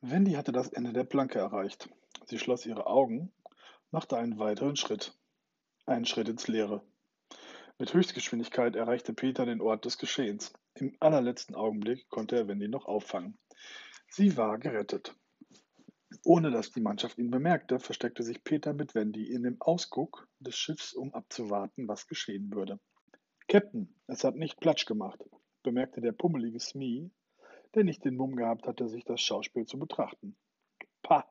Wendy hatte das Ende der Planke erreicht. Sie schloss ihre Augen, machte einen weiteren Schritt. Einen Schritt ins Leere. Mit Höchstgeschwindigkeit erreichte Peter den Ort des Geschehens. Im allerletzten Augenblick konnte er Wendy noch auffangen. Sie war gerettet. Ohne dass die Mannschaft ihn bemerkte, versteckte sich Peter mit Wendy in dem Ausguck des Schiffs, um abzuwarten, was geschehen würde. Captain, es hat nicht Platsch gemacht, bemerkte der pummelige Smee, der nicht den Mumm gehabt hatte, sich das Schauspiel zu betrachten. Pah,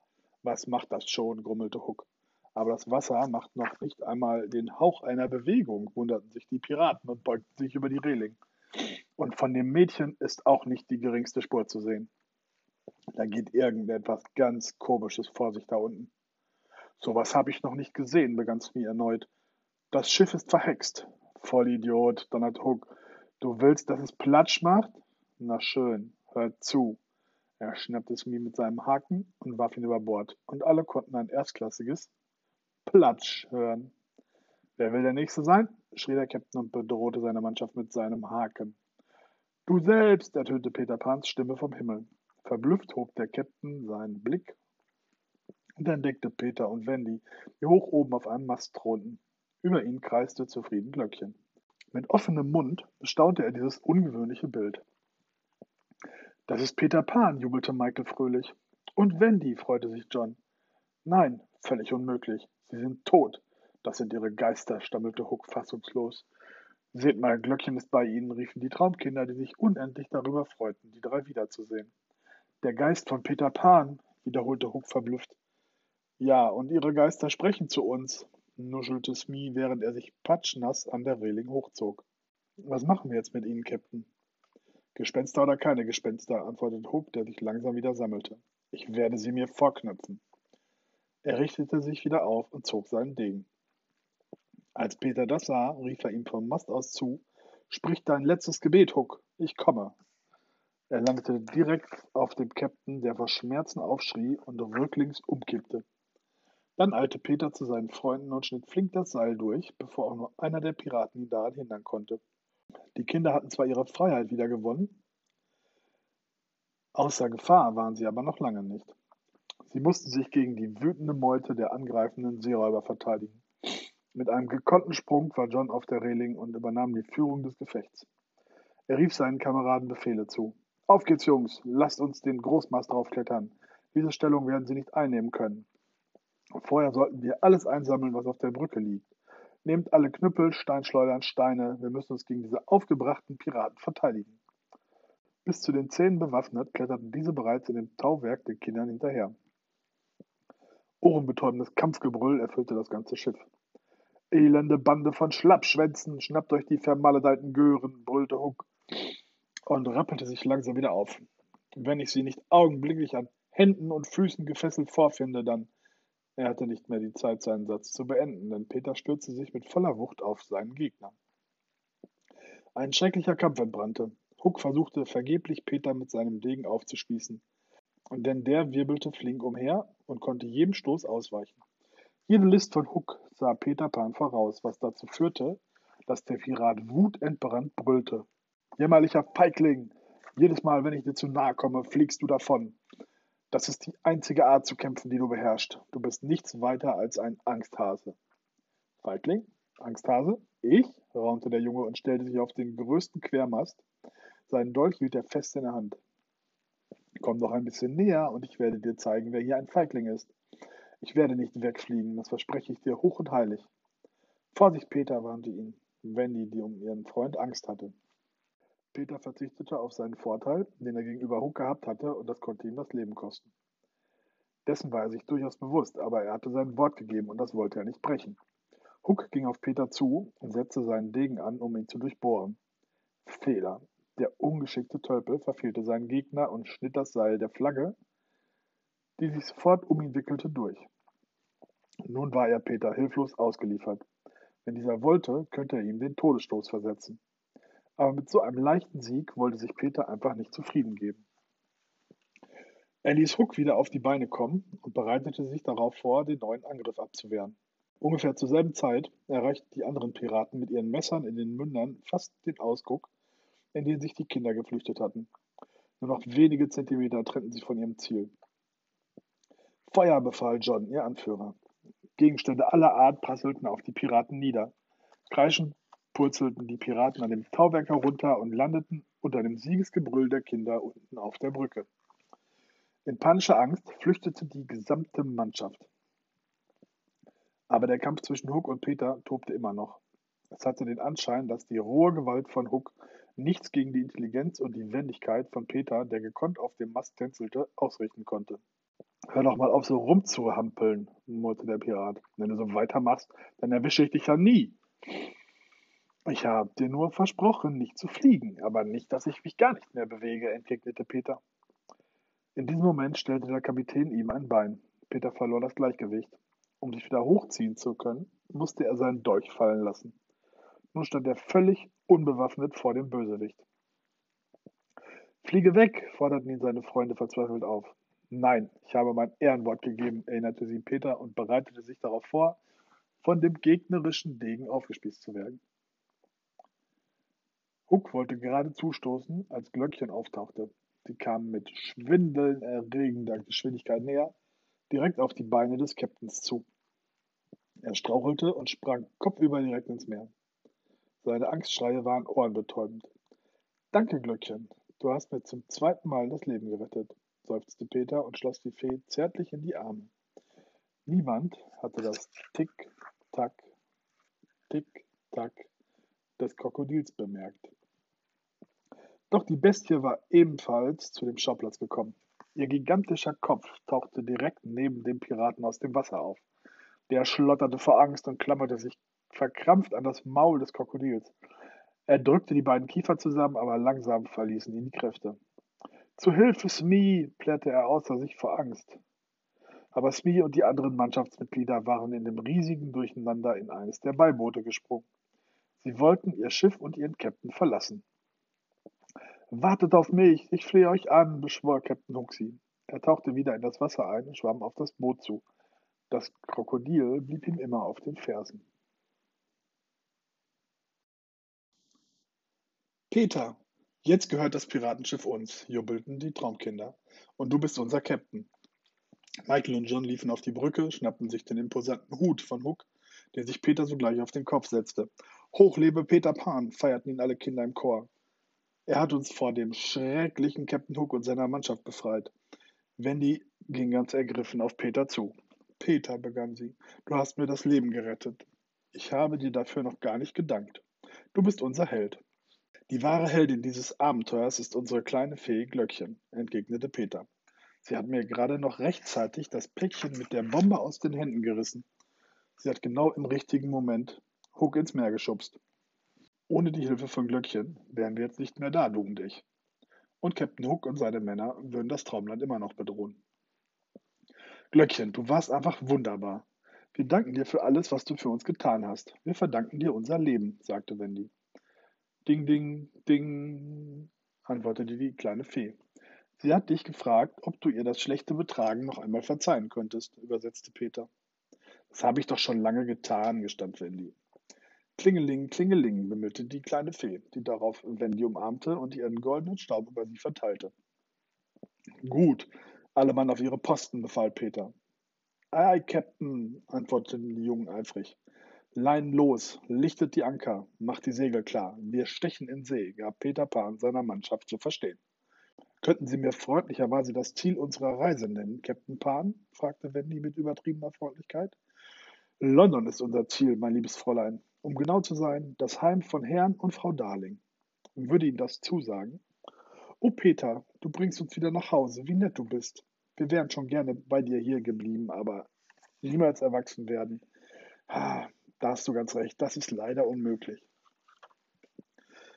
was macht das schon, grummelte Huck. Aber das Wasser macht noch nicht einmal den Hauch einer Bewegung, wunderten sich die Piraten und beugten sich über die Reling. Und von dem Mädchen ist auch nicht die geringste Spur zu sehen. Da geht irgendetwas ganz Komisches vor sich da unten. Sowas habe ich noch nicht gesehen, begann Smee erneut. Das Schiff ist verhext. Vollidiot, donnert Huck. Du willst, dass es Platsch macht? Na schön. Hört zu. Er schnappte Smee mit seinem Haken und warf ihn über Bord, und alle konnten ein erstklassiges Platsch hören. Wer will der Nächste sein? schrie der Captain und bedrohte seine Mannschaft mit seinem Haken. Du selbst, ertönte Peter Pans Stimme vom Himmel. Verblüfft hob der Captain seinen Blick und entdeckte Peter und Wendy, die hoch oben auf einem Mast thronten. Über ihnen kreiste zufrieden Glöckchen. Mit offenem Mund bestaunte er dieses ungewöhnliche Bild. Das ist Peter Pan, jubelte Michael fröhlich. Und Wendy, freute sich John. Nein, völlig unmöglich. Sie sind tot. Das sind ihre Geister, stammelte Huck fassungslos. Seht mal, Glöckchen ist bei ihnen, riefen die Traumkinder, die sich unendlich darüber freuten, die drei wiederzusehen. Der Geist von Peter Pan, wiederholte Huck verblüfft. Ja, und ihre Geister sprechen zu uns, nuschelte Smee, während er sich patschnass an der Reling hochzog. Was machen wir jetzt mit ihnen, Captain? Gespenster oder keine Gespenster, antwortete Hook, der sich langsam wieder sammelte. Ich werde sie mir vorknöpfen. Er richtete sich wieder auf und zog seinen Degen. Als Peter das sah, rief er ihm vom Mast aus zu: Sprich dein letztes Gebet, Huck, ich komme. Er landete direkt auf dem Captain, der vor Schmerzen aufschrie und rücklings umkippte. Dann eilte Peter zu seinen Freunden und schnitt flink das Seil durch, bevor auch nur einer der Piraten ihn daran hindern konnte. Die Kinder hatten zwar ihre Freiheit wiedergewonnen, außer Gefahr waren sie aber noch lange nicht. Sie mussten sich gegen die wütende Meute der angreifenden Seeräuber verteidigen. Mit einem gekonnten Sprung war John auf der Reling und übernahm die Führung des Gefechts. Er rief seinen Kameraden Befehle zu. Auf geht's, Jungs, lasst uns den Großmast draufklettern. Diese Stellung werden sie nicht einnehmen können. Vorher sollten wir alles einsammeln, was auf der Brücke liegt. Nehmt alle Knüppel, Steinschleudern, Steine. Wir müssen uns gegen diese aufgebrachten Piraten verteidigen. Bis zu den Zähnen bewaffnet kletterten diese bereits in dem Tauwerk den Kindern hinterher. Ohrenbetäubendes Kampfgebrüll erfüllte das ganze Schiff. Elende Bande von Schlappschwänzen, schnappt euch die vermaledeiten Gören, brüllte Huck und rappelte sich langsam wieder auf. Wenn ich sie nicht augenblicklich an Händen und Füßen gefesselt vorfinde, dann er hatte nicht mehr die Zeit, seinen Satz zu beenden, denn Peter stürzte sich mit voller Wucht auf seinen Gegner. Ein schrecklicher Kampf entbrannte. Huck versuchte vergeblich, Peter mit seinem Degen aufzuspießen, denn der wirbelte flink umher und konnte jedem Stoß ausweichen. Jede List von Huck sah Peter Pan voraus, was dazu führte, dass der Pirat wutentbrannt brüllte. Jämmerlicher Feigling! Jedes Mal, wenn ich dir zu nahe komme, fliegst du davon. Das ist die einzige Art zu kämpfen, die du beherrschst. Du bist nichts weiter als ein Angsthase. Feigling? Angsthase? Ich? raunte der Junge und stellte sich auf den größten Quermast. Seinen Dolch hielt er fest in der Hand. Komm doch ein bisschen näher und ich werde dir zeigen, wer hier ein Feigling ist. Ich werde nicht wegfliegen, das verspreche ich dir hoch und heilig. Vorsicht, Peter, warnte ihn Wendy, die um ihren Freund Angst hatte. Peter verzichtete auf seinen Vorteil, den er gegenüber Huck gehabt hatte, und das konnte ihm das Leben kosten. Dessen war er sich durchaus bewusst, aber er hatte sein Wort gegeben und das wollte er nicht brechen. Huck ging auf Peter zu und setzte seinen Degen an, um ihn zu durchbohren. Fehler. Der ungeschickte Tölpel verfehlte seinen Gegner und schnitt das Seil der Flagge, die sich sofort um ihn wickelte, durch. Nun war er Peter hilflos ausgeliefert. Wenn dieser wollte, könnte er ihm den Todesstoß versetzen. Aber mit so einem leichten Sieg wollte sich Peter einfach nicht zufrieden geben. Er ließ Huck wieder auf die Beine kommen und bereitete sich darauf vor, den neuen Angriff abzuwehren. Ungefähr zur selben Zeit erreichten die anderen Piraten mit ihren Messern in den Mündern fast den Ausguck, in den sich die Kinder geflüchtet hatten. Nur noch wenige Zentimeter trennten sie von ihrem Ziel. Feuer befahl John, ihr Anführer. Gegenstände aller Art prasselten auf die Piraten nieder. Kreischend purzelten die Piraten an dem Tauwerk herunter und landeten unter dem Siegesgebrüll der Kinder unten auf der Brücke. In panischer Angst flüchtete die gesamte Mannschaft. Aber der Kampf zwischen Hook und Peter tobte immer noch. Es hatte den Anschein, dass die rohe Gewalt von Hook nichts gegen die Intelligenz und die Wendigkeit von Peter, der gekonnt auf dem Mast tänzelte, ausrichten konnte. Hör doch mal auf, so rumzuhampeln, murrte der Pirat. Wenn du so weitermachst, dann erwische ich dich ja nie. Ich habe dir nur versprochen, nicht zu fliegen, aber nicht, dass ich mich gar nicht mehr bewege, entgegnete Peter. In diesem Moment stellte der Kapitän ihm ein Bein. Peter verlor das Gleichgewicht. Um sich wieder hochziehen zu können, musste er seinen Dolch fallen lassen. Nun stand er völlig unbewaffnet vor dem Bösewicht. Fliege weg, forderten ihn seine Freunde verzweifelt auf. Nein, ich habe mein Ehrenwort gegeben, erinnerte sie Peter und bereitete sich darauf vor, von dem gegnerischen Degen aufgespießt zu werden. Huck wollte gerade zustoßen, als Glöckchen auftauchte. Sie kamen mit schwindelerregender Geschwindigkeit näher, direkt auf die Beine des Captains zu. Er strauchelte und sprang kopfüber direkt ins Meer. Seine Angstschreie waren ohrenbetäubend. Danke, Glöckchen, du hast mir zum zweiten Mal das Leben gerettet seufzte Peter und schloss die Fee zärtlich in die Arme. Niemand hatte das Tick-Tack, Tick-Tack des Krokodils bemerkt. Doch die Bestie war ebenfalls zu dem Schauplatz gekommen. Ihr gigantischer Kopf tauchte direkt neben dem Piraten aus dem Wasser auf. Der schlotterte vor Angst und klammerte sich verkrampft an das Maul des Krokodils. Er drückte die beiden Kiefer zusammen, aber langsam verließen ihn die Kräfte. Zu Hilfe, Smee, plärrte er außer sich vor Angst. Aber Smee und die anderen Mannschaftsmitglieder waren in dem riesigen Durcheinander in eines der Beiboote gesprungen. Sie wollten ihr Schiff und ihren Captain verlassen. Wartet auf mich, ich flehe euch an, beschwor Captain Huxi. Er tauchte wieder in das Wasser ein und schwamm auf das Boot zu. Das Krokodil blieb ihm immer auf den Fersen. Peter, Jetzt gehört das Piratenschiff uns, jubelten die Traumkinder. Und du bist unser Captain. Michael und John liefen auf die Brücke, schnappten sich den imposanten Hut von Hook, den sich Peter sogleich auf den Kopf setzte. Hoch lebe Peter Pan, feierten ihn alle Kinder im Chor. Er hat uns vor dem schrecklichen Captain Hook und seiner Mannschaft befreit. Wendy ging ganz ergriffen auf Peter zu. Peter, begann sie, du hast mir das Leben gerettet. Ich habe dir dafür noch gar nicht gedankt. Du bist unser Held. Die wahre Heldin dieses Abenteuers ist unsere kleine Fee Glöckchen, entgegnete Peter. Sie hat mir gerade noch rechtzeitig das Päckchen mit der Bombe aus den Händen gerissen. Sie hat genau im richtigen Moment Huck ins Meer geschubst. Ohne die Hilfe von Glöckchen wären wir jetzt nicht mehr da, du und ich. Und Captain Hook und seine Männer würden das Traumland immer noch bedrohen. Glöckchen, du warst einfach wunderbar. Wir danken dir für alles, was du für uns getan hast. Wir verdanken dir unser Leben, sagte Wendy. Ding, ding, ding, antwortete die kleine Fee. Sie hat dich gefragt, ob du ihr das schlechte Betragen noch einmal verzeihen könntest, übersetzte Peter. Das habe ich doch schon lange getan, gestand Wendy. Klingeling, klingeling, bimmelte die kleine Fee, die darauf Wendy umarmte und ihren goldenen Staub über sie verteilte. Gut, alle Mann auf ihre Posten, befahl Peter. Ei, Captain, antworteten die Jungen eifrig. Leinen los, lichtet die Anker, macht die Segel klar. Wir stechen in See, gab Peter Pan seiner Mannschaft zu verstehen. Könnten Sie mir freundlicherweise das Ziel unserer Reise nennen, Captain Pan? fragte Wendy mit übertriebener Freundlichkeit. London ist unser Ziel, mein liebes Fräulein. Um genau zu sein, das Heim von Herrn und Frau Darling. Würde Ihnen das zusagen? Oh, Peter, du bringst uns wieder nach Hause. Wie nett du bist. Wir wären schon gerne bei dir hier geblieben, aber niemals erwachsen werden. Ah, da hast du ganz recht, das ist leider unmöglich.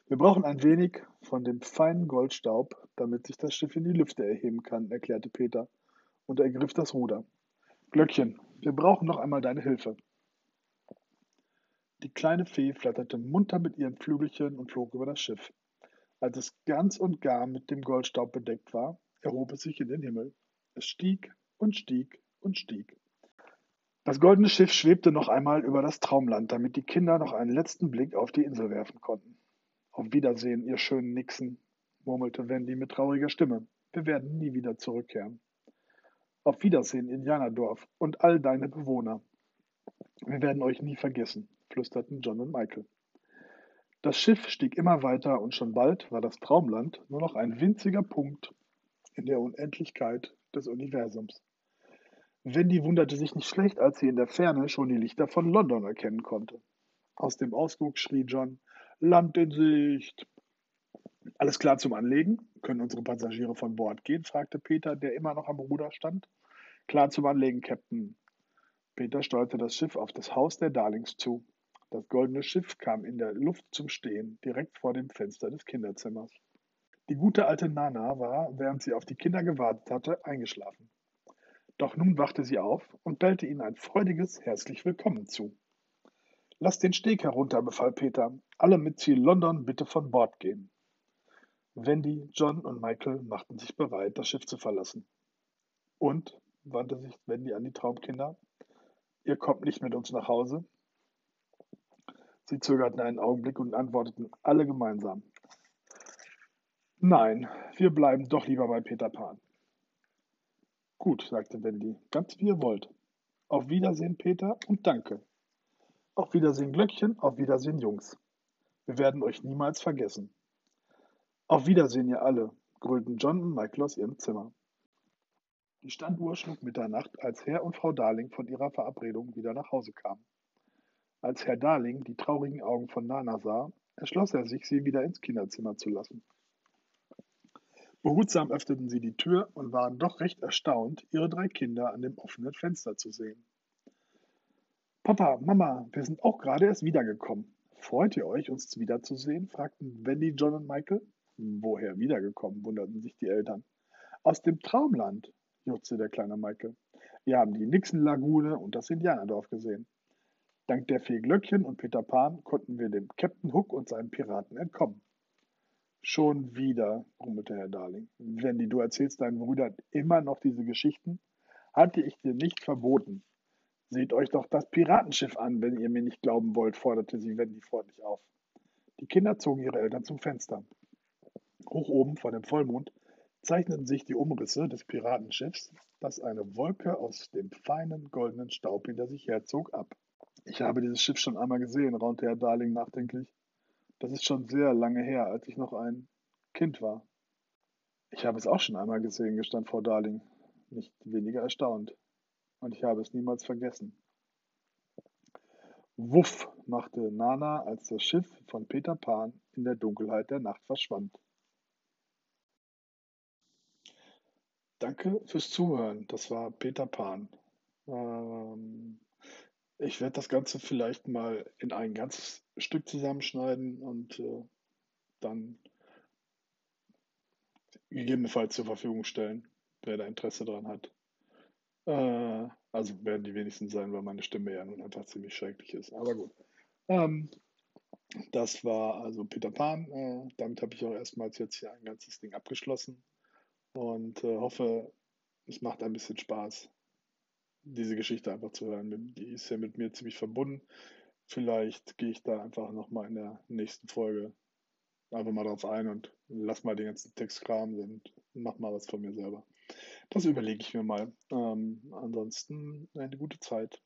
Wir brauchen ein wenig von dem feinen Goldstaub, damit sich das Schiff in die Lüfte erheben kann, erklärte Peter und ergriff das Ruder. Glöckchen, wir brauchen noch einmal deine Hilfe. Die kleine Fee flatterte munter mit ihren Flügelchen und flog über das Schiff. Als es ganz und gar mit dem Goldstaub bedeckt war, erhob es sich in den Himmel. Es stieg und stieg und stieg. Das goldene Schiff schwebte noch einmal über das Traumland, damit die Kinder noch einen letzten Blick auf die Insel werfen konnten. Auf Wiedersehen, ihr schönen Nixen, murmelte Wendy mit trauriger Stimme. Wir werden nie wieder zurückkehren. Auf Wiedersehen, Indianerdorf und all deine Bewohner. Wir werden euch nie vergessen, flüsterten John und Michael. Das Schiff stieg immer weiter und schon bald war das Traumland nur noch ein winziger Punkt in der Unendlichkeit des Universums. Wendy wunderte sich nicht schlecht, als sie in der Ferne schon die Lichter von London erkennen konnte. Aus dem Ausguck schrie John: Land in Sicht! Alles klar zum Anlegen? Können unsere Passagiere von Bord gehen? fragte Peter, der immer noch am Ruder stand. Klar zum Anlegen, Captain. Peter steuerte das Schiff auf das Haus der Darlings zu. Das goldene Schiff kam in der Luft zum Stehen, direkt vor dem Fenster des Kinderzimmers. Die gute alte Nana war, während sie auf die Kinder gewartet hatte, eingeschlafen. Doch nun wachte sie auf und bellte ihnen ein freudiges Herzlich Willkommen zu. Lass den Steg herunter, befahl Peter. Alle mit Ziel London bitte von Bord gehen. Wendy, John und Michael machten sich bereit, das Schiff zu verlassen. Und, wandte sich Wendy an die Traumkinder, ihr kommt nicht mit uns nach Hause? Sie zögerten einen Augenblick und antworteten alle gemeinsam. Nein, wir bleiben doch lieber bei Peter Pan. Gut, sagte Wendy, ganz wie ihr wollt. Auf Wiedersehen, Peter, und danke. Auf Wiedersehen, Glöckchen, auf Wiedersehen, Jungs. Wir werden euch niemals vergessen. Auf Wiedersehen, ihr alle, grölten John und Michael aus ihrem Zimmer. Die Standuhr schlug Mitternacht, als Herr und Frau Darling von ihrer Verabredung wieder nach Hause kamen. Als Herr Darling die traurigen Augen von Nana sah, entschloss er sich, sie wieder ins Kinderzimmer zu lassen. Behutsam öffneten sie die Tür und waren doch recht erstaunt, ihre drei Kinder an dem offenen Fenster zu sehen. Papa, Mama, wir sind auch gerade erst wiedergekommen. Freut ihr euch, uns wiederzusehen? fragten Wendy, John und Michael. Woher wiedergekommen? wunderten sich die Eltern. Aus dem Traumland, juchzte der kleine Michael. Wir haben die Nixon-Lagune und das Indianerdorf gesehen. Dank der Fee Glöckchen und Peter Pan konnten wir dem Captain Hook und seinen Piraten entkommen. Schon wieder, brummelte Herr Darling. Wendy, du erzählst deinen Brüdern immer noch diese Geschichten? Hatte ich dir nicht verboten. Seht euch doch das Piratenschiff an, wenn ihr mir nicht glauben wollt, forderte sie Wendy freundlich auf. Die Kinder zogen ihre Eltern zum Fenster. Hoch oben vor dem Vollmond zeichneten sich die Umrisse des Piratenschiffs, das eine Wolke aus dem feinen goldenen Staub hinter sich herzog, ab. Ich habe dieses Schiff schon einmal gesehen, raunte Herr Darling nachdenklich. Das ist schon sehr lange her, als ich noch ein Kind war. Ich habe es auch schon einmal gesehen, gestand Frau Darling, nicht weniger erstaunt. Und ich habe es niemals vergessen. Wuff, machte Nana, als das Schiff von Peter Pan in der Dunkelheit der Nacht verschwand. Danke fürs Zuhören. Das war Peter Pan. Ähm, ich werde das Ganze vielleicht mal in ein ganzes Stück zusammenschneiden und äh, dann gegebenenfalls zur Verfügung stellen, wer da Interesse dran hat. Äh, also werden die wenigsten sein, weil meine Stimme ja nun einfach ziemlich schrecklich ist. Aber gut. Ähm, das war also Peter Pan. Äh, damit habe ich auch erstmals jetzt hier ein ganzes Ding abgeschlossen und äh, hoffe, es macht ein bisschen Spaß, diese Geschichte einfach zu hören. Die ist ja mit mir ziemlich verbunden. Vielleicht gehe ich da einfach nochmal in der nächsten Folge einfach mal drauf ein und lass mal den ganzen Text kramen und mach mal was von mir selber. Das überlege ich mir mal. Ähm, ansonsten eine gute Zeit.